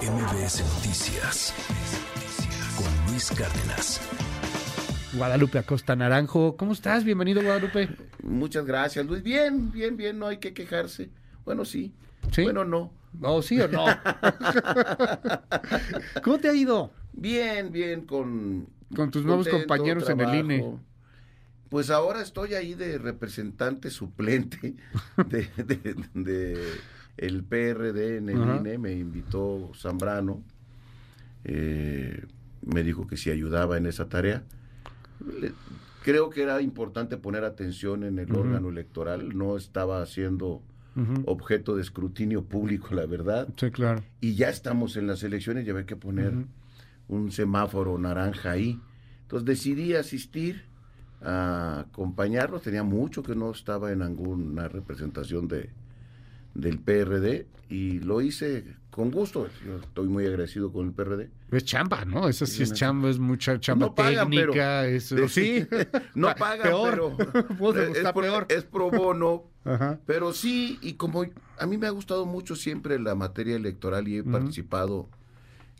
MBS Noticias con Luis Cárdenas. Guadalupe Acosta Naranjo, ¿cómo estás? Bienvenido, Guadalupe. Muchas gracias, Luis. Bien, bien, bien, no hay que quejarse. Bueno, sí. ¿Sí? Bueno, no. ¿O sí o no? ¿Cómo te ha ido? Bien, bien, con... Con tus nuevos contento, compañeros en el INE. Pues ahora estoy ahí de representante suplente de, de- de el PRD en el Ajá. INE. Me invitó Zambrano. eh, me dijo que si ayudaba en esa tarea. Le- creo que era importante poner atención en el órgano electoral. No estaba siendo objeto de escrutinio público, la verdad. Sí, claro. Y ya estamos en las elecciones y había que poner un semáforo naranja ahí. Entonces decidí asistir a acompañarlos. Tenía mucho que no estaba en alguna representación de del PRD y lo hice con gusto. Yo estoy muy agradecido con el PRD. Es chamba, ¿no? Eso sí es chamba, es mucha chamba No pagan, pero- técnica. eso, de- sí. no Pa- pagan, peor. pero es, peor. es pro bono. Ajá. Pero sí, y como a mí me ha gustado mucho siempre la materia electoral y he participado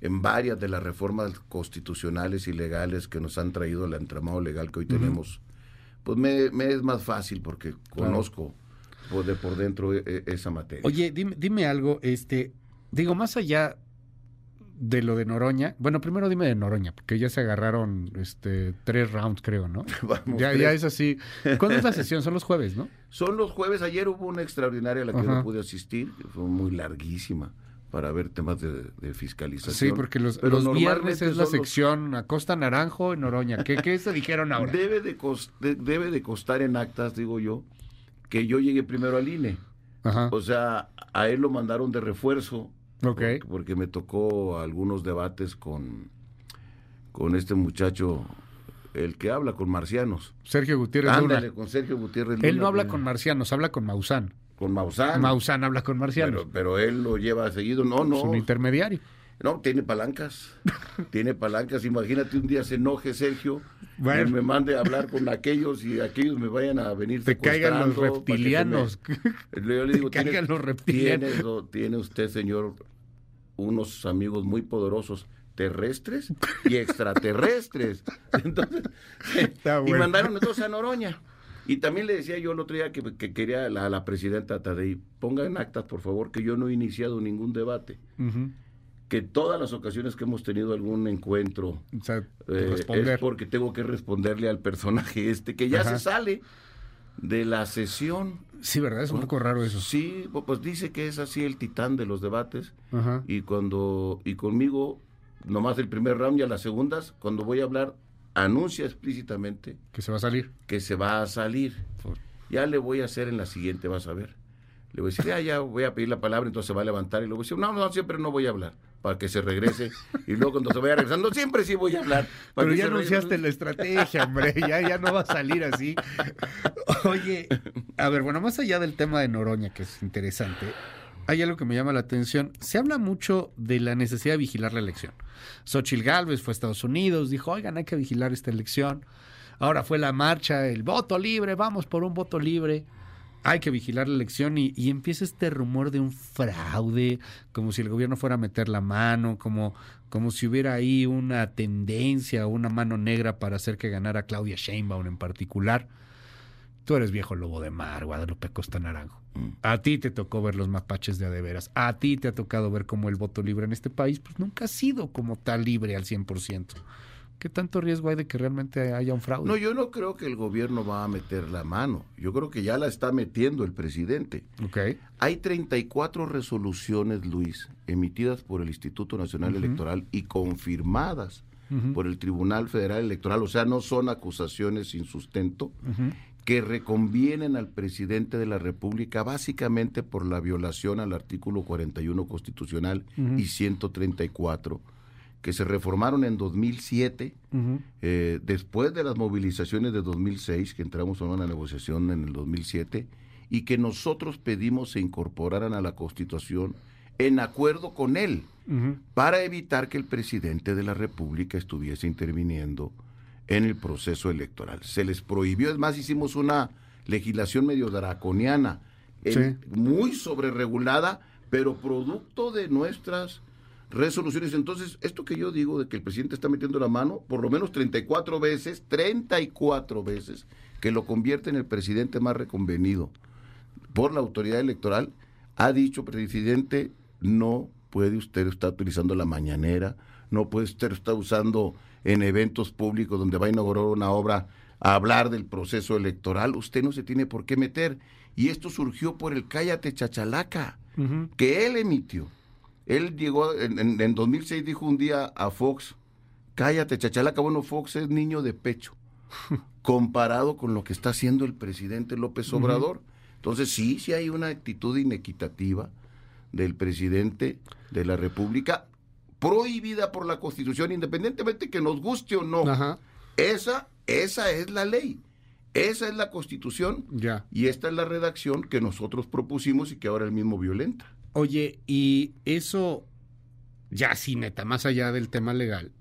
en varias de las reformas constitucionales y legales que nos han traído el entramado legal que hoy tenemos, pues me, me es más fácil porque Claro. conozco por, de por dentro e- e- esa materia. Oye, dime, dime algo, este, digo, más allá de lo de Noroña, bueno, primero dime de Noroña, porque ya se agarraron este tres rounds, creo, ¿no? Vamos, Ya, ya es así. ¿Cuándo es la sesión? Son los jueves, ¿no? Son los jueves, ayer hubo una extraordinaria a la que Ajá. no pude asistir, fue muy larguísima para ver temas de, de fiscalización. Sí, porque los, Pero los viernes es la son los- sección Acosta Naranjo y Noroña. ¿Qué, qué se dijeron ahora? Debe de, cos- de- debe de costar en actas, digo yo, que yo llegué primero al INE. Ajá. O sea, a él lo mandaron de refuerzo. Ok. Porque, porque me tocó algunos debates con, con este muchacho, el que habla con marcianos. Sergio Gutiérrez Ándale, Luna. con Sergio Gutiérrez Él no habla con marcianos, habla con Maussan. con Maussan. Maussan habla con marcianos. pero, pero él lo lleva seguido. No, Es un no. intermediario. No, tiene palancas. tiene palancas. Imagínate un día se enoje Sergio, Bueno. me, me mande a hablar con aquellos y aquellos me vayan a venir Te caigan los me- reptilianos. Yo le digo, Que caigan los reptilianos. tiene, tiene usted, señor, unos amigos muy poderosos terrestres y extraterrestres. Entonces, Está y mandaron entonces a Noroña. Y también le decía yo el otro día que, que quería a la, presidenta Tadei, ponga en actas, por favor, que yo no he iniciado ningún debate. Que todas las ocasiones que hemos tenido algún encuentro O sea, eh, es porque tengo que responderle al personaje este, que ya Ajá. se sale de la sesión. Sí, ¿verdad? Es un poco raro eso. Sí, pu- pues dice que es así el titán de los debates Ajá. y cuando y conmigo nomás el primer round y a las segundas cuando voy a hablar anuncia explícitamente Que se va a salir. que se va a salir. Por- Ya le voy a hacer en la siguiente, vas a ver. Le voy a decir, ya, ya voy a pedir la palabra, entonces se va a levantar y le voy a decir, no, no, siempre no voy a hablar, para que se regrese. Y luego cuando se vaya regresando, siempre sí voy a hablar. para Pero ya regrese. anunciaste la estrategia, hombre. Ya, ya no va a salir así. Oye, a ver, bueno, más allá del tema de Noroña, que es interesante, hay algo que me llama la atención. Se habla mucho de la necesidad de vigilar la elección. Xochitl Gálvez fue a Estados Unidos, dijo, oigan, hay que vigilar esta elección. Ahora fue la marcha, el voto libre, vamos por un voto libre. Hay que vigilar la elección y, y empieza este rumor de un fraude, como si el gobierno fuera a meter la mano, como, como si hubiera ahí una tendencia o una mano negra para hacer que ganara Claudia Sheinbaum en particular. Tú eres viejo lobo de mar, Guadalupe Costa Naranjo. Mm. A ti te tocó ver los mapaches de adeveras. A ti te ha tocado ver cómo el voto libre en este país pues nunca ha sido como tal libre al 100%. ¿Qué tanto riesgo hay de que realmente haya un fraude? No, yo no creo que el gobierno va a meter la mano. Yo creo que ya la está metiendo el presidente. Ok. Hay 34 resoluciones, Luis, emitidas por el Instituto Nacional. Electoral y confirmadas por el Tribunal Federal Electoral. O sea, no son acusaciones sin sustento que reconvienen al presidente de la República básicamente por la violación al artículo 41 constitucional Ujú. y 134 que se reformaron en 2007 Ujú. eh, después de las movilizaciones de 2006, que entramos en una negociación en el 2007, y que nosotros pedimos se incorporaran a la Constitución en acuerdo con él, para evitar que el presidente de la República estuviese interviniendo en el proceso electoral. Se les prohibió, es más, hicimos una legislación medio draconiana, en- Sí. muy sobreregulada, pero producto de nuestras resoluciones. Entonces, esto que yo digo de que el presidente está metiendo la mano, por lo menos 34 veces, 34 veces, que lo convierte en el presidente más reconvenido por la autoridad electoral, ha dicho, presidente, no puede usted estar utilizando la mañanera, no puede usted estar usando en eventos públicos donde va a inaugurar una obra a hablar del proceso electoral, usted no se tiene por qué meter. Y esto surgió por el cállate chachalaca que él emitió. Él llegó, en, en, 2006 dijo un día a Fox, cállate chachalaca, bueno, Fox es niño de pecho, comparado con lo que está haciendo el presidente López Obrador. Entonces sí, sí hay una actitud inequitativa del presidente de la República prohibida por la Constitución, independientemente que nos guste o no. Esa, esa es la ley. Esa es la Constitución. Ya. Y esta es la redacción que nosotros propusimos y que ahora el mismo violenta. Oye, y eso, ya sí, neta, más allá del tema legal,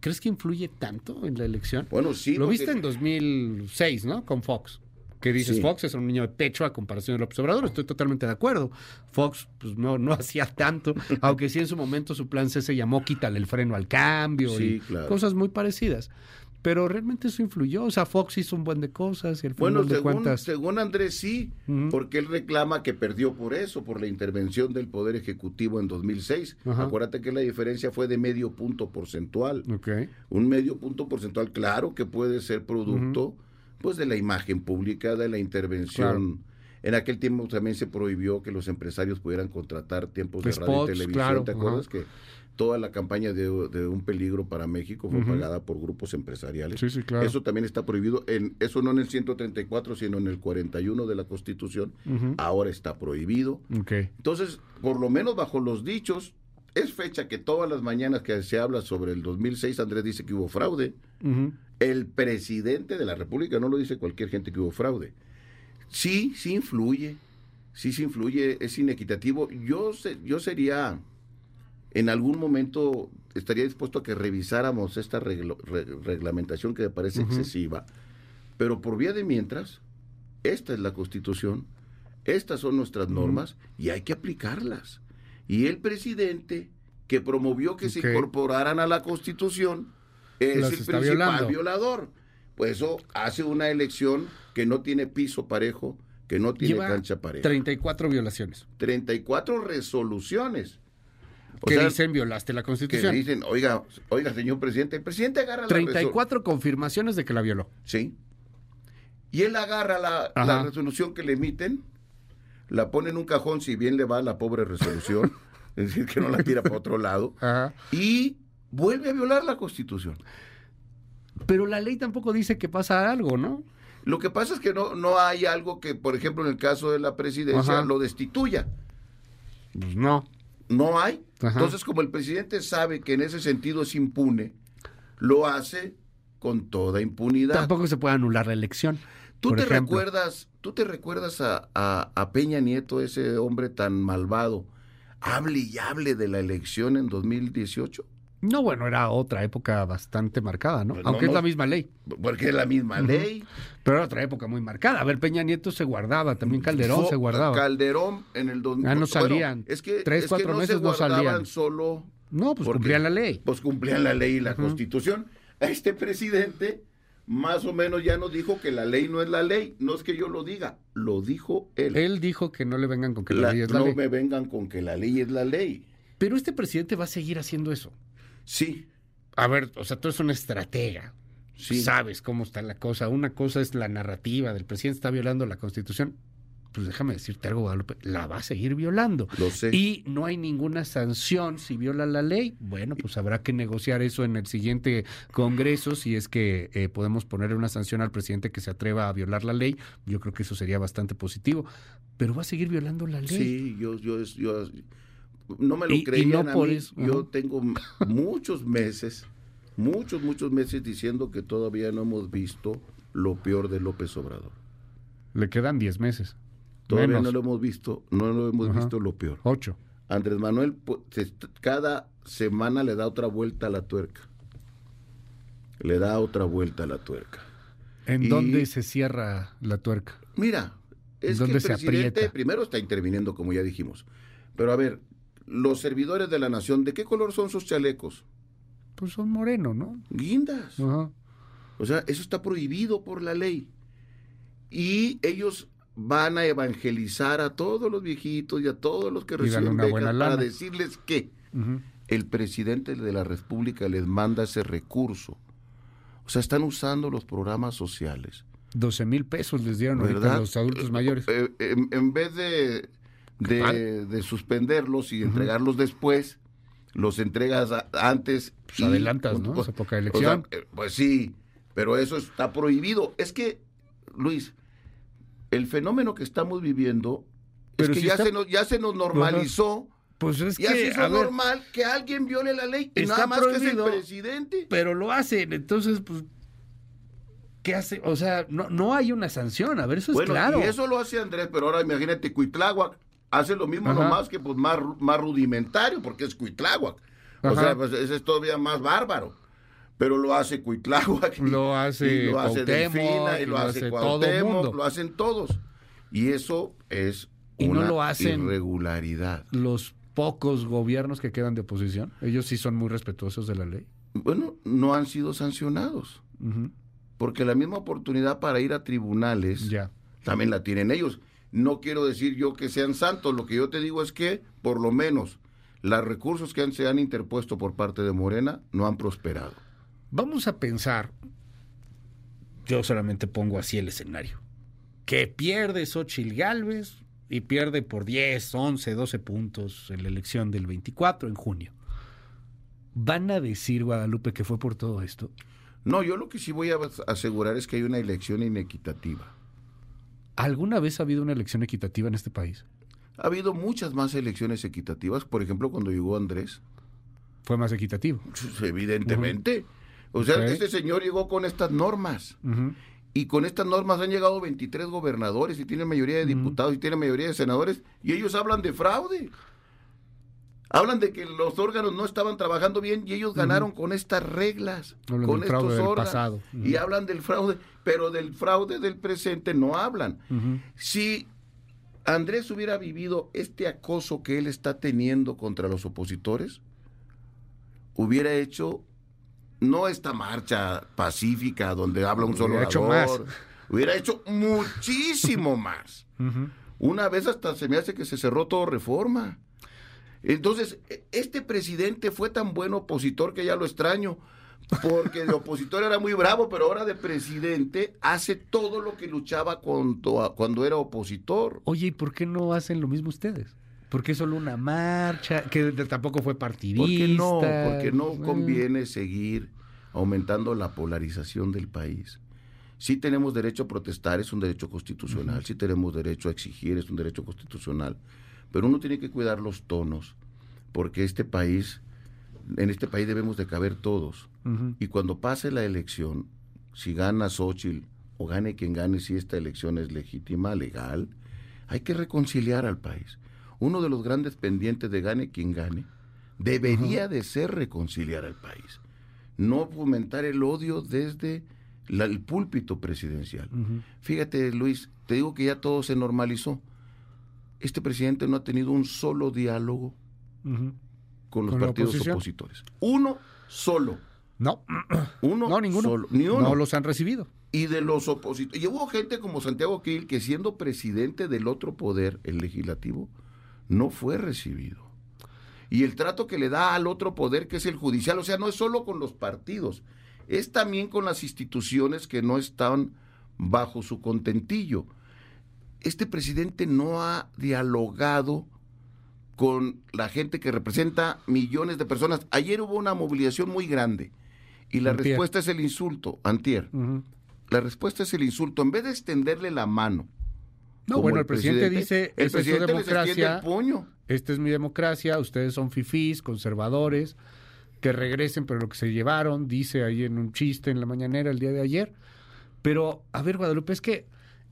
¿crees que influye tanto en la elección? Bueno, sí. Lo viste en 2006, ¿no? Con Fox que dices Fox es un niño de pecho a comparación del observador. Estoy totalmente de acuerdo. Fox pues no, no hacía tanto, aunque sí en su momento su plan C se llamó quítale el freno al cambio y cosas muy parecidas. Pero realmente eso influyó. O sea, Fox hizo un buen de cosas y el bueno, de según, cuentas. según Andrés sí, porque él reclama que perdió por eso, por la intervención del Poder Ejecutivo en 2006. Acuérdate que la diferencia fue de medio punto porcentual. Un medio punto porcentual, claro que puede ser producto pues de la imagen pública, de la intervención. En aquel tiempo también se prohibió que los empresarios pudieran contratar tiempos de radio y televisión. ¿Te acuerdas que toda la campaña de, Un Peligro para México fue pagada por grupos empresariales? Sí, sí, claro. Eso también está prohibido, en eso no en el 134, sino en el 41 de la Constitución. Ahora está prohibido. Entonces, por lo menos bajo los dichos, es fecha que todas las mañanas que se habla sobre el 2006, Andrés dice que hubo fraude. El presidente de la República no lo dice cualquier gente que hubo fraude. Sí, sí influye. Sí, sí influye. Es inequitativo. Yo, yo sería, en algún momento, estaría dispuesto a que revisáramos esta reglamentación que me parece excesiva. Pero por vía de mientras, esta es la Constitución, estas son nuestras normas y hay que aplicarlas y el presidente que promovió que se incorporaran a la Constitución es el principal violador. Pues eso hace una elección que no tiene piso parejo, que no tiene cancha pareja. 34 violaciones. 34 resoluciones. Que dicen violaste la Constitución. Que dicen, oiga, oiga, señor presidente, el presidente agarra la 34 confirmaciones de que la violó. Sí. Y él agarra la, la resolución que le emiten la pone en un cajón si bien le va la pobre resolución, es decir, que no la tira para otro lado, y vuelve a violar la Constitución. Pero la ley tampoco dice que pasa algo, ¿no? Lo que pasa es que no, no hay algo que, por ejemplo, en el caso de la presidencia, lo destituya. Pues no. No hay. Entonces, como el presidente sabe que en ese sentido es impune, lo hace con toda impunidad. Tampoco se puede anular la elección. ¿Tú te recuerdas, tú te recuerdas a, Peña Nieto, ese hombre tan malvado, hable y hable de la elección en 2018? No, bueno, era otra época bastante marcada, ¿no? Pues Aunque es la misma ley. Porque es la misma ley. Pero era otra época muy marcada. A ver, Peña Nieto se guardaba, también Calderón se guardaba. Calderón en el... Ah, no salían. es que, Tres, cuatro meses no salían. solo... No, pues cumplían la ley. Pues cumplían la ley y la constitución. A este presidente más o menos ya nos dijo que la ley no es la ley. No es que yo lo diga, lo dijo él. Él dijo que no le vengan con que la, ley es la ley. No me vengan con que la ley es la ley. Pero este presidente va a seguir haciendo eso. Sí. A ver, o sea, tú eres una estratega. Sí. Sabes cómo está la cosa. Una cosa es la narrativa del presidente está violando la constitución pues déjame decirte algo, Guadalupe, la va a seguir violando. Lo sé. Y no hay ninguna sanción si viola la ley. Bueno, pues habrá que negociar eso en el siguiente Congreso, si es que eh, podemos poner una sanción al presidente que se atreva a violar la ley. Yo creo que eso sería bastante positivo. Pero va a seguir violando la ley. Sí, yo, yo, yo no me lo creían a mí. Yo tengo muchos meses, muchos, muchos meses diciendo que todavía no hemos visto lo peor de López Obrador. Le quedan 10 meses. Todavía no lo hemos visto, no lo hemos visto lo peor. Ocho. Andrés Manuel cada semana le da otra vuelta a la tuerca. Le da otra vuelta a la tuerca. ¿En dónde se cierra la tuerca? Mira, es que el presidente primero está interviniendo, como ya dijimos. Pero a ver, los servidores de la nación, ¿de qué color son sus chalecos? Pues son moreno, ¿no? Guindas. Ajá. O sea, eso está prohibido por la ley. Y ellos van a evangelizar a todos los viejitos y a todos los que reciben una becas para lana. decirles que el presidente de la República les manda ese recurso. O sea, están usando los programas sociales. 12 mil pesos les dieron a los adultos mayores. Eh, en, en vez de, de, suspenderlos y entregarlos después, los entregas a- antes. Pues adelantas, ¿no? Esa época de elección. eh, pues sí, pero eso está prohibido. Es que, Luis, el fenómeno que estamos viviendo Pero es que si ya, está- se nos, ya se nos normalizó. Pues es Ya que, ver, normal que alguien viole la ley y nada más que es el presidente. pero lo hacen, entonces, pues, ¿qué hace? O sea, no, no hay una sanción, a ver, eso es Bueno, claro. y eso lo hace Andrés, pero ahora imagínate, Cuitláhuac hace lo mismo, Ajá. nomás que pues más, más rudimentario, porque es Cuitláhuac. O Ajá. sea, pues ese es todavía más bárbaro. Pero lo hace Cuitláhuac. Lo hace y lo hace Delfina, y y lo hace todo Cuauhtémoc, lo hacen todos. Y eso es Y no una lo hacen- irregularidad. Los pocos gobiernos que quedan de oposición, ellos sí son muy respetuosos de la ley. Bueno, no han sido sancionados, porque la misma oportunidad para ir a tribunales Ya. también la tienen ellos. No quiero decir yo que sean santos, lo que yo te digo es que, por lo menos, los recursos que han- se han interpuesto por parte de Morena no han prosperado. Vamos a pensar, yo solamente pongo así el escenario, que pierde Xochitl Galvez y pierde por 10, 11, 12 puntos en la elección del 24 en junio. ¿Van a decir, Guadalupe, que fue por todo esto? No, yo lo que sí voy a asegurar es que hay una elección inequitativa. ¿Alguna vez ha habido una elección equitativa en este país? Ha habido muchas más elecciones equitativas, por ejemplo, cuando llegó Andrés, Fue más equitativo. pues, evidentemente. O sea, este señor llegó con estas normas. Y con estas normas han llegado 23 gobernadores y tienen mayoría de diputados y tienen mayoría de senadores y ellos hablan de fraude. Hablan de que los órganos no estaban trabajando bien y ellos ganaron con estas reglas, Hablan con del estos del órganos. Y hablan del fraude, pero del fraude del presente no hablan. Si Andrés hubiera vivido este acoso que él está teniendo contra los opositores, hubiera hecho no esta marcha pacífica donde habla un solo Hubiera hecho más. hubiera hecho muchísimo más. Una vez hasta se me hace que se cerró todo reforma. Entonces, e- este presidente fue tan buen opositor que ya lo extraño, porque de opositor era muy bravo, pero ahora de presidente hace todo lo que luchaba cuando, cuando era opositor. Oye, ¿y por qué no hacen lo mismo ustedes? ¿Por qué solo una marcha? Que tampoco fue partidista. ¿Por qué no? Porque no Eh, conviene seguir aumentando la polarización del país. Sí tenemos derecho a protestar, es un derecho constitucional. Sí tenemos derecho a exigir, es un derecho constitucional. Pero uno tiene que cuidar los tonos, porque este país, en este país debemos de caber todos. Y cuando pase la elección, si gana Xochitl o gane quien gane, si esta elección es legítima, legal, hay que reconciliar al país. Uno de los grandes pendientes de gane quien gane debería de ser reconciliar al país. No fomentar el odio desde la- el púlpito presidencial. Fíjate, Luis, te digo que ya todo se normalizó. Este presidente no ha tenido un solo diálogo con los ¿Con la partidos opositores. Uno solo. No, Uno no, ninguno. solo. Ni uno. No los han recibido. Y de los opositores. Y hubo gente como Santiago Krill que siendo presidente del otro poder, el legislativo, no fue recibido. Y el trato que le da al otro poder, que es el judicial, o sea, no es solo con los partidos, es también con las instituciones que no están bajo su contentillo. Este presidente no ha dialogado con la gente que representa millones de personas. Ayer hubo una movilización muy grande y la Antier. respuesta es el insulto, antier. La respuesta es el insulto. En vez de extenderle la mano. No, bueno, el presidente, dice, el es presidente les extiende democracia, el puño. esta es mi democracia, ustedes son fifís, conservadores, que regresen, pero lo que se llevaron, dice ahí en un chiste en la mañanera el día de ayer. Pero, a ver, Guadalupe, es que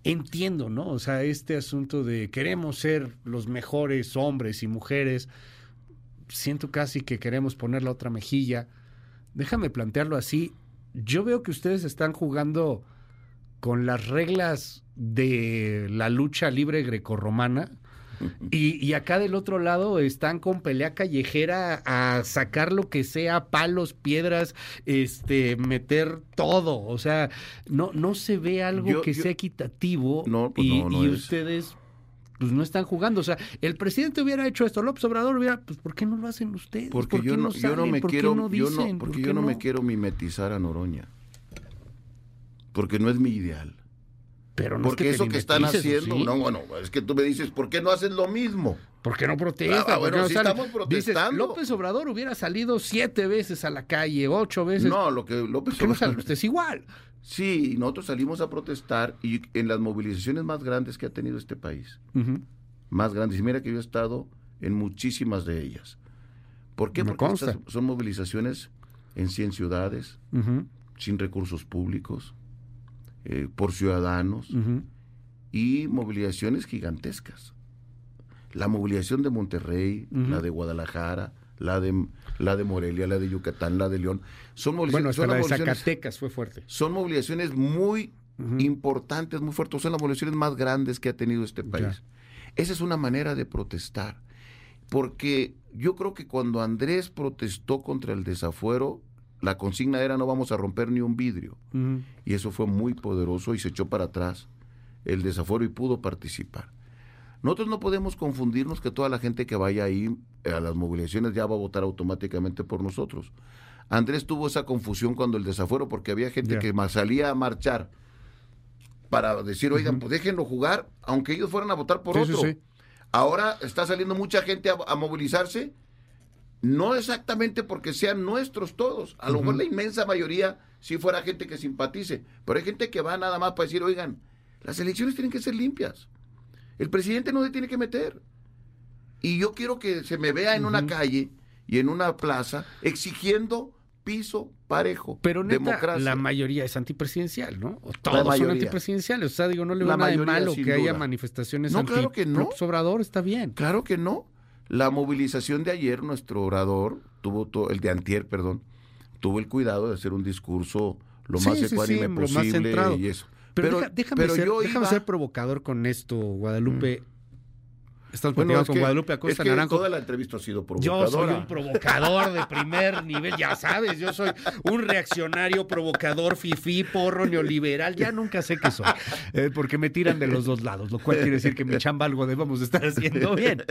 entiendo, ¿no? O sea, este asunto de queremos ser los mejores hombres y mujeres, siento casi que queremos poner la otra mejilla. Déjame plantearlo así. Yo veo que ustedes están jugando con las reglas de la lucha libre grecorromana Y, y acá del otro lado están con pelea callejera a sacar lo que sea, palos, piedras, este, meter todo. O sea, no, no se ve algo Yo- que yo- sea equitativo No, pues y, no, no y es. ustedes pues no están jugando. O sea, el presidente hubiera hecho esto, López Obrador hubiera, pues ¿por qué no lo hacen ustedes? Porque ¿Por qué yo no, yo no me ¿Por qué quiero, no yo no- dicen? porque ¿Por yo no, me quiero mimetizar a Noroña. Porque no es mi ideal. Pero no es Porque te eso que están mimetices, ¿o haciendo, sí? no, bueno, es que tú me dices, ¿por qué no haces lo mismo? ¿Por qué no protestan? Ah, ¿Por qué bueno, no salen? estamos Dices, protestando. López Obrador hubiera salido siete veces a la calle, ocho veces. No, lo que López ¿Por qué no Obrador- salen ustedes igual? Sí, nosotros salimos a protestar y en las movilizaciones más grandes que ha tenido este país, más grandes, y mira que yo he estado en muchísimas de ellas. ¿Por qué? Me Porque consta. estas son movilizaciones en 100 ciudades, sin recursos públicos, eh, por ciudadanos, y movilizaciones gigantescas. La movilización de Monterrey, la de Guadalajara, la de, la de Morelia, la de Yucatán, la de León, son Bueno, movilizaciones, hasta son la de Zacatecas fue fuerte. son movilizaciones muy importantes, muy fuertes, son las movilizaciones más grandes que ha tenido este país. Esa es una manera de protestar, porque yo creo que cuando Andrés protestó contra el desafuero, la consigna era no vamos a romper ni un vidrio, y eso fue muy poderoso y se echó para atrás el desafuero y pudo participar. Nosotros no podemos confundirnos que toda la gente que vaya ahí eh, a las movilizaciones ya va a votar automáticamente por nosotros. Andrés tuvo esa confusión cuando el desafuero, porque había gente que salía a marchar para decir, oigan, pues déjenlo jugar, aunque ellos fueran a votar por Sí, sí, otro. sí. Ahora está saliendo mucha gente a, a movilizarse, no exactamente porque sean nuestros todos, a lo mejor la inmensa mayoría si fuera gente que simpatice, pero hay gente que va nada más para decir, oigan, las elecciones tienen que ser limpias, el presidente no se tiene que meter. Y yo quiero que se me vea en una calle y en una plaza exigiendo piso parejo, Pero neta, democracia. la mayoría es antipresidencial, ¿no? O todos son antipresidenciales. O sea, digo, no le veo nada de malo que haya manifestaciones No, anti claro que no. Obrador, está bien. Claro que no. La movilización de ayer, nuestro orador, tuvo to- el de antier, perdón, tuvo el cuidado de hacer un discurso lo Sí, más sí, sí, ecuánime lo más posible y eso. Pero, deja- déjame, pero ser, yo déjame iba- ser provocador con esto, Guadalupe. Estamos Bueno, platicando es con que- Guadalupe es Acosta que Naranjo. toda la entrevista ha sido Yo provocadora. soy un provocador de primer nivel, ya sabes, yo soy un reaccionario, provocador, fifí, porro, neoliberal, ya nunca sé qué soy, eh, porque me tiran de los dos lados, lo cual quiere decir que mi chamba algo debemos estar haciendo bien.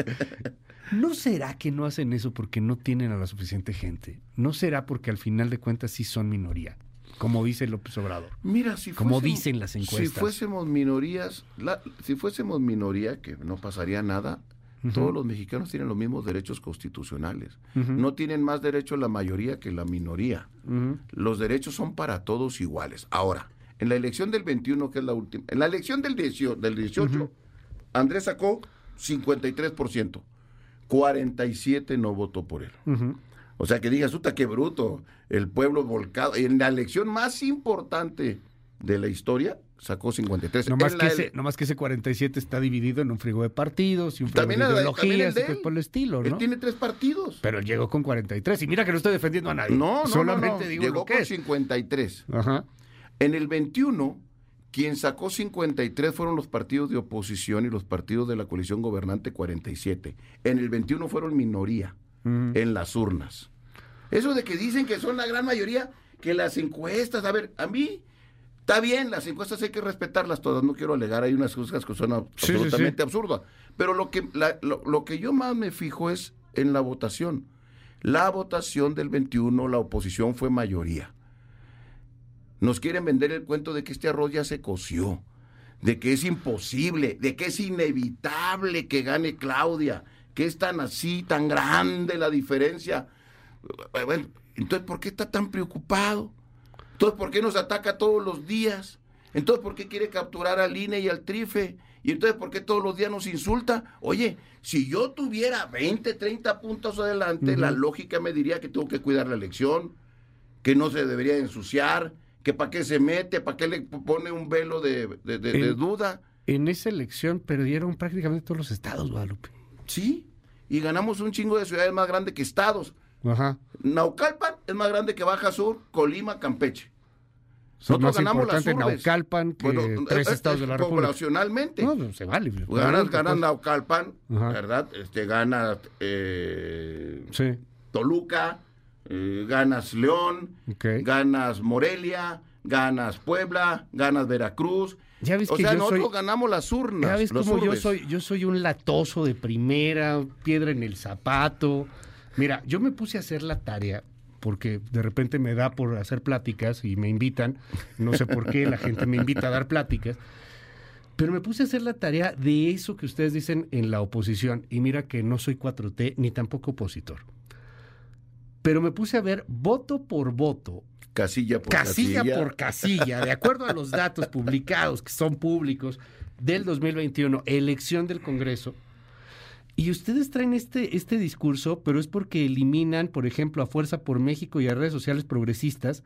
¿No será que no hacen eso porque no tienen a la suficiente gente? ¿No será porque al final de cuentas sí son minoría, como dice López Obrador? Mira, si Como dicen las encuestas. Si fuésemos minorías, la- si fuésemos minoría, que no pasaría nada, todos los mexicanos tienen los mismos derechos constitucionales. No tienen más derechos la mayoría que la minoría. Los derechos son para todos iguales. Ahora, en la elección del 21, que es la última, en la elección del 18, del 18 Ujú. Andrés sacó 53%, 47 no votó por él. Ujú. O sea, que digas, puta, qué bruto, el pueblo volcado. En la elección más importante de la historia, sacó 53. No más, que ese, ele- no más que ese 47 está dividido en un frigo de partidos y un frigo También de ideologías de y él. por el estilo, Él ¿no? tiene tres partidos. Pero él llegó con 43. Y mira que no estoy defendiendo a nadie. No, no, Solamente no, no. digo Llegó lo que con es. 53. Ajá. En el 21, quien sacó 53 fueron los partidos de oposición y los partidos de la coalición gobernante 47. En el 21 fueron minoría en las urnas. Eso de que dicen que son la gran mayoría, que las encuestas, a ver, a mí está bien, las encuestas hay que respetarlas todas, no quiero alegar, hay unas cosas que son ab- Sí, sí, absolutamente sí. absurdas, pero lo que, la- lo, lo que yo más me fijo es en la votación. La votación del 21, la oposición fue mayoría. Nos quieren vender el cuento de que este arroz ya se coció, de que es imposible, de que es inevitable que gane Claudia, que es tan así, tan grande la diferencia. Eh, Bueno, entonces, ¿por qué está tan preocupado? Entonces, ¿por qué nos ataca todos los días? Entonces, ¿por qué quiere capturar al INE y al TRIFE? Y entonces, ¿por qué todos los días nos insulta? Oye, si yo tuviera 20, 30 puntos adelante, la lógica me diría que tengo que cuidar la elección, que no se debería ensuciar, que para qué se mete, para qué le pone un velo de, de- de- de En- duda. En esa elección perdieron prácticamente todos los estados, Guadalupe. Sí, y ganamos un chingo de ciudades más grandes que estados. Ajá. Naucalpan es más grande que Baja Sur, Colima, Campeche. Son Nosotros más ganamos las urbes. Naucalpan que Bueno, tres eh, estados eh, de la República. Poblacionalmente. No, pues, se vale. ganas, ganas Naucalpan, Ajá. ¿verdad? Este, gana eh, Sí. Toluca, eh, ganas León, ganas Morelia, ganas Puebla, ganas Veracruz. Ya ves o que sea, yo nosotros soy- ganamos las urnas. Ya ves como yo soy, yo soy un latoso de primera, piedra en el zapato. Mira, yo me puse a hacer la tarea porque de repente me da por hacer pláticas y me invitan. No sé por qué la gente me invita a dar pláticas. Pero me puse a hacer la tarea de eso que ustedes dicen en la oposición. Y mira que no soy 4T ni tampoco opositor. Pero me puse a ver voto por voto Casilla por casilla, casilla. por casilla, de acuerdo a los datos publicados, que son públicos, del 2021, elección del Congreso. Y ustedes traen este, este discurso, pero es porque eliminan, por ejemplo, a Fuerza por México y a redes sociales progresistas,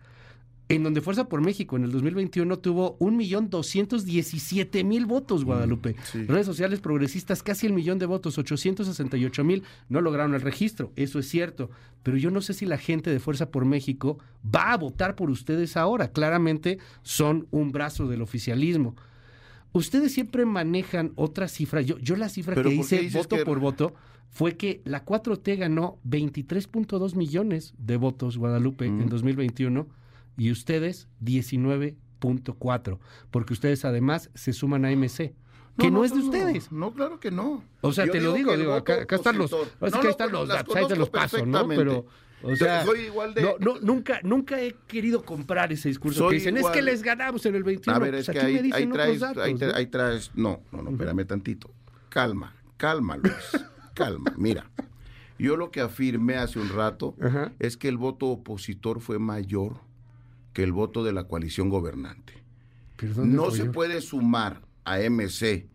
en donde Fuerza por México en el 2021 tuvo 1.217.000 votos, Guadalupe. sí. Redes sociales progresistas, casi el millón de votos, 868.000, no lograron el registro, eso es cierto. Pero yo no sé si la gente de Fuerza por México va a votar por ustedes ahora. Claramente son un brazo del oficialismo. Ustedes siempre manejan otra cifra. Yo, yo la cifra que ¿por qué hice voto que- por voto fue que la 4T ganó 23.2 millones de votos, Guadalupe, Mm. en 2021, y ustedes 19.4, porque ustedes además se suman a MC, que no, es de ustedes. No, claro que no. O sea, Yo te lo digo, digo, acá, acá están los, No, que ahí están los te los conozco paso, ¿no? Pero, o sea, soy igual de- no, nunca, nunca he querido comprar ese discurso Soy que dicen, es que les ganamos en el 21. A ver, Pues es que ahí, traes, datos, ahí, tra- ¿no? ahí traes, no, no, no, espérame tantito. Calma, calma, Luis, calma. Mira, yo lo que afirmé hace un rato Ajá. es que el voto opositor fue mayor que el voto de la coalición gobernante. Pero ¿dónde No se puede sumar a MC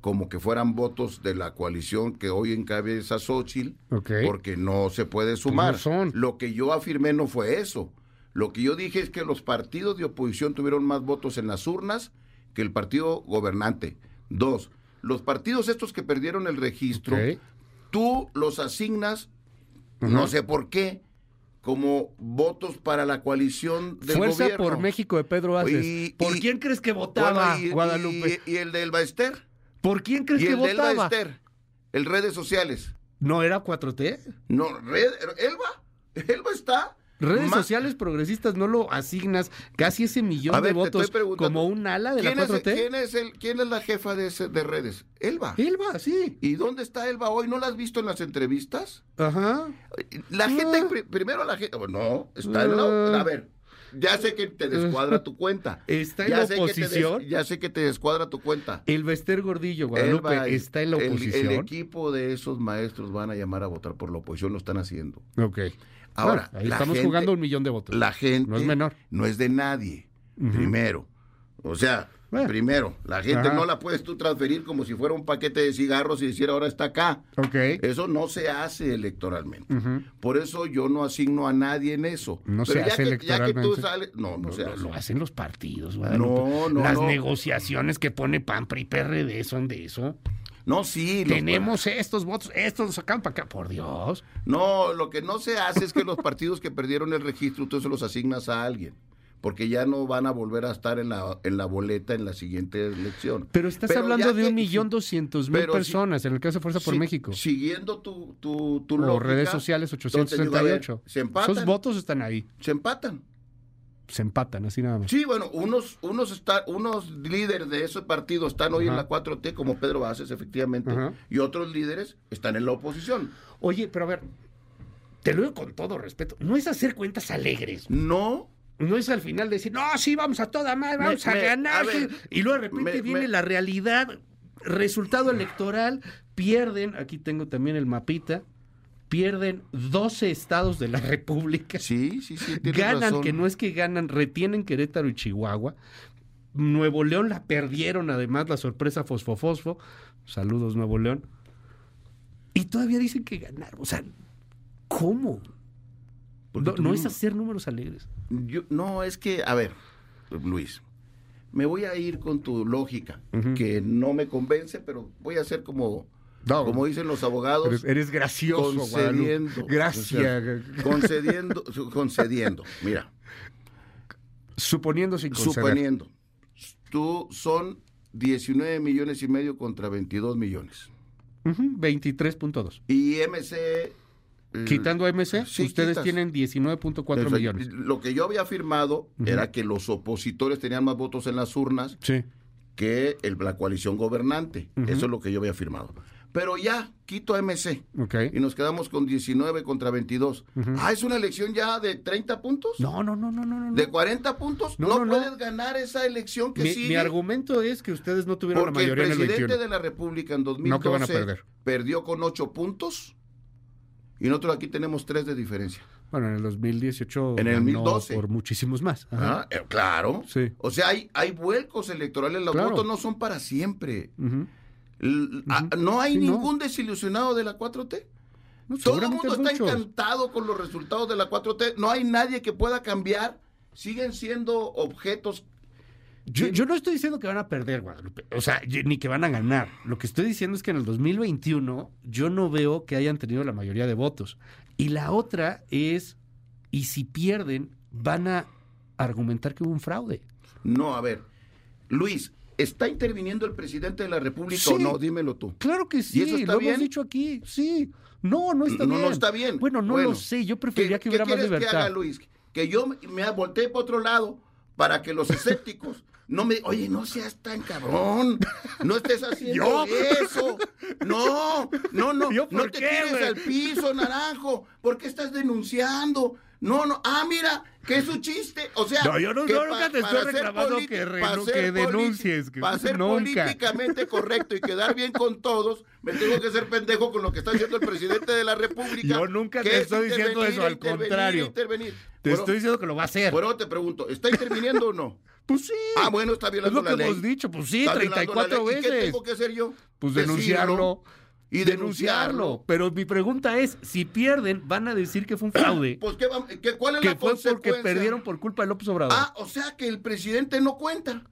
como que fueran votos de la coalición que hoy encabeza Xochitl, Ok. porque no se puede sumar. no son. Lo que yo afirmé no fue eso. Lo que yo dije es que los partidos de oposición tuvieron más votos en las urnas que el partido gobernante. Dos, los partidos estos que perdieron el registro, tú los asignas, no sé por qué, como votos para la coalición del Fuerza gobierno. por México de Pedro Aces. Y- ¿Por y- quién crees que votaba, Bueno, y- Guadalupe? Y, el de Elba Ester. ¿Por quién crees Y que el votaba? Ester. El redes sociales. ¿No era 4T? No, red, Elba. Elba está. Redes Ma- sociales progresistas no lo asignas casi ese millón ver, de votos como un ala de la ¿Quién es, 4T. quién es el, quién es la jefa de, ese- de redes? Elba. Elba, sí. ¿Y dónde está Elba hoy? ¿No la has visto en las entrevistas? Ajá. La Ah. gente, pri- primero la gente, no, está en la, a ver, ya sé que te descuadra tu cuenta. Está en ya la des- oposición. ya sé que te descuadra tu cuenta. El Bester Gordillo, Guadalupe, Elba, está en la el- oposición. El, equipo de esos maestros van a llamar a votar por la oposición, lo están haciendo. Ok. Ahora, ahí estamos gente- jugando un millón de votos. La gente No es menor. no es de nadie, primero. O sea, Bueno. primero, la gente Ajá. no la puedes tú transferir como si fuera un paquete de cigarros y decir ahora está acá. Ok. Eso no se hace electoralmente. Por eso yo no asigno a nadie en eso. No se ya hace que, Ya que electoralmente. tú sales... No, no, No, se lo, hace. lo hacen los partidos, Guadalupe. No, no, Las no. negociaciones que pone PAN, PRI, PRD son de eso. No, sí. los- Tenemos estos votos, estos los sacan para acá. Por Dios. No, lo que no se hace es que los partidos que perdieron el registro, tú se los asignas a alguien. Porque ya no van a volver a estar en la, en la boleta en la siguiente elección. Pero estás Pero hablando de un millón doscientos mil si- personas, en el caso de Fuerza por México. Siguiendo tu, tu, tu o lógica, redes sociales entonces digo, a ver, 868. se empatan. Esos votos están ahí. Se empatan. Se empatan, así nada más. Sí, bueno, unos, unos, está, unos líderes de ese partido están hoy en la 4T, como Pedro Baces, efectivamente, Ajá. y otros líderes están en la oposición. Oye, pero a ver, te lo digo con todo respeto. No es hacer cuentas alegres. No, No es al final decir, no, sí, vamos a toda madre, Me- vamos a me- ganar. a ver, y luego de repente me- viene la realidad, resultado electoral, pierden, aquí tengo también el mapita, pierden 12 estados de la República. sí, sí, sí, ganan, razón. que no es que ganan, retienen Querétaro y Chihuahua. Nuevo León la perdieron, además, la sorpresa Fosfofosfo. Saludos, Nuevo León. Y todavía dicen que ganaron. O sea, ¿cómo? No, no es hacer números alegres. Yo- no, es que, a ver, Luis, me voy a ir con tu lógica, que no me convence, pero voy a hacer como, No, como dicen los abogados, Eres, eres gracioso, concediendo. Guadalupe. Gracias. O sea, concediendo, concediendo. Mira, Suponiendo sin conceder. Suponiendo. Tú son 19 millones y medio contra 22 millones. Ujú, 23.2. Y MC... eh, Quitando a MC, sí, ustedes quitas. tienen 19.4 Eso, millones. Lo que yo había firmado era que los opositores tenían más votos en las urnas Sí. que el- la coalición gobernante. Eso es lo que yo había firmado. Pero ya, quito a MC. Ok. Y nos quedamos con 19 contra 22. Ah, es una elección ya de 30 puntos. No, no, no, no, no. no. ¿De 40 puntos? No, No, no, puedes ganar esa elección que Mi, sigue. mi argumento es que ustedes no tuvieron porque la mayoría el en el presidente 21. de la República en 2012 No, que van a perder. perdió con 8 puntos. Y nosotros aquí tenemos 3 de diferencia. Bueno, en el 2018 En el ganó 2012. por muchísimos más. Ajá. Ah, eh, claro. Sí. O sea, hay, hay vuelcos electorales. Los Claro. votos no son para siempre. L- ah, no hay Sí, no. ningún desilusionado de la 4T. No, Todo el mundo está muchos. encantado con los resultados de la 4T. No hay nadie que pueda cambiar. Siguen siendo objetos. Yo, yo no estoy diciendo que van a perder, Guadalupe. O sea, ni que van a ganar. Lo que estoy diciendo es que en el 2021 yo no veo que hayan tenido la mayoría de votos. Y la otra es, y si pierden, van a argumentar que hubo un fraude. No, a ver. Luis, ¿está interviniendo el presidente de la República Sí. o no? Dímelo tú. Claro que sí, eso está lo bien? hemos dicho aquí, sí. No, no está no, bien. no está bien. Bueno, no Bueno, lo sé, yo preferiría que ¿Qué- hubiera qué más quieres que libertad. haga, Luis? Que yo me- volteé para otro lado para que los escépticos no me... Oye, no seas tan cabrón. No estés haciendo eso. No, no, no. ¿Yo por no te qué, tires al piso, naranjo. ¿Por qué estás denunciando? No, no. Ah, mira, que es un chiste. O sea, No, yo no- yo nunca te estoy reclamando que re- no, que denuncies, que- Para ser nunca. políticamente correcto y quedar bien con todos, me tengo que ser pendejo con lo que está haciendo el presidente de la República. Yo nunca te es estoy diciendo eso, al intervenir, contrario. intervenir. Te Bueno, estoy diciendo que lo va a hacer. Bueno, te pregunto, ¿está interviniendo o no? pues sí. Ah, bueno, está es violando lo que la ley. hemos dicho, pues sí, Está violando la 34 ley. ¿Y qué veces. tengo que hacer yo? Pues Decirlo denunciarlo. Y denunciarlo. Pero mi pregunta es, si pierden, van a decir que fue un fraude. Pues, ¿qué va- qué- ¿cuál es que la fue porque perdieron por culpa de López Obrador. Ah, o sea que el presidente no cuenta.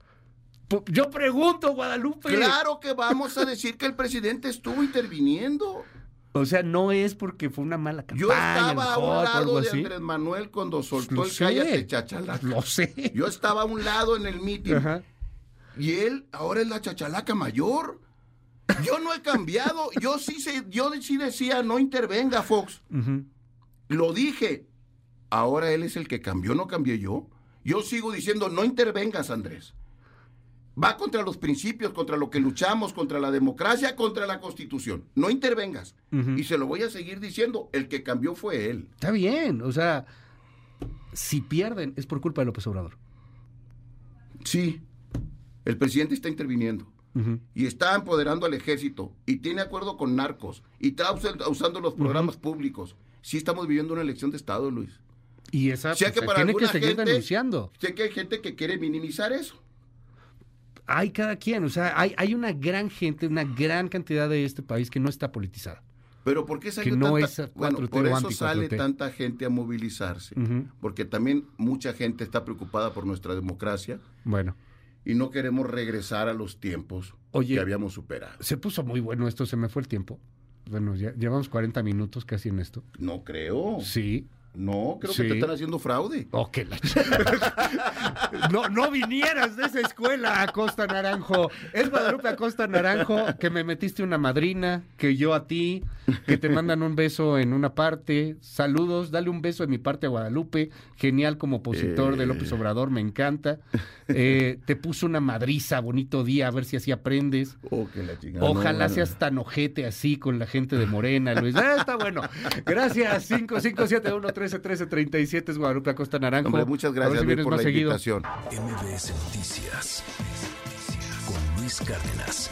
Yo pregunto, Guadalupe. Claro que vamos a decir que el presidente estuvo interviniendo. O sea, no es porque fue una mala campaña. Yo estaba a un lado de. Andrés Manuel cuando soltó Lo el sé. cállate chachalaca. Lo sé. Yo estaba a un lado en el mitin y él ahora es la chachalaca mayor. Yo no he cambiado. Yo sí sé, yo sí decía no intervenga Fox. Lo dije. Ahora él es el que cambió, no cambié yo. Yo sigo diciendo no intervengas, Andrés. Va contra los principios, contra lo que luchamos, contra la democracia, contra la constitución. No intervengas. Y se lo voy a seguir diciendo. El que cambió fue él. Está bien. O sea, si pierden, es por culpa de López Obrador. Sí. El presidente está interviniendo. Y está empoderando al ejército y tiene acuerdo con narcos y está usa- usando los programas públicos. Sí estamos viviendo una elección de Estado, Luis. Y esa sea pues, que para tiene que seguir gente- denunciando. Sé que hay gente que quiere minimizar eso. Hay cada quien. O sea, hay, hay una gran gente, una gran cantidad de este país que no está politizada. Pero ¿por qué sale Que no tanta... es 4T bueno, por eso anti-4T. sale tanta gente a movilizarse. Ujú. Porque también mucha gente está preocupada por nuestra democracia Bueno. Y no queremos regresar a los tiempos Oye. que habíamos superado. Se puso muy bueno esto, se me fue el tiempo. Bueno, ya llevamos 40 minutos casi en esto. No creo. Sí. No, creo Sí. que te están haciendo fraude. Oh, que la no, no vinieras de esa escuela, Acosta Naranjo. Es Guadalupe Acosta Naranjo que me metiste una madrina, que yo a ti, que te mandan un beso en una parte. Saludos, dale un beso de mi parte a Guadalupe. Genial como opositor de López Obrador, me encanta. Eh, te puso una madriza, bonito día, a ver si así aprendes. Oh, que la chingada. Ojalá No, no. seas tan ojete así con la gente de Morena, Luis. Ah, está bueno. Gracias. 5571-131337 es Guadalupe Acosta Naranjo. Hombre, muchas gracias si Luis, vienes por la seguido. invitación. MBS Noticias con Luis Cárdenas.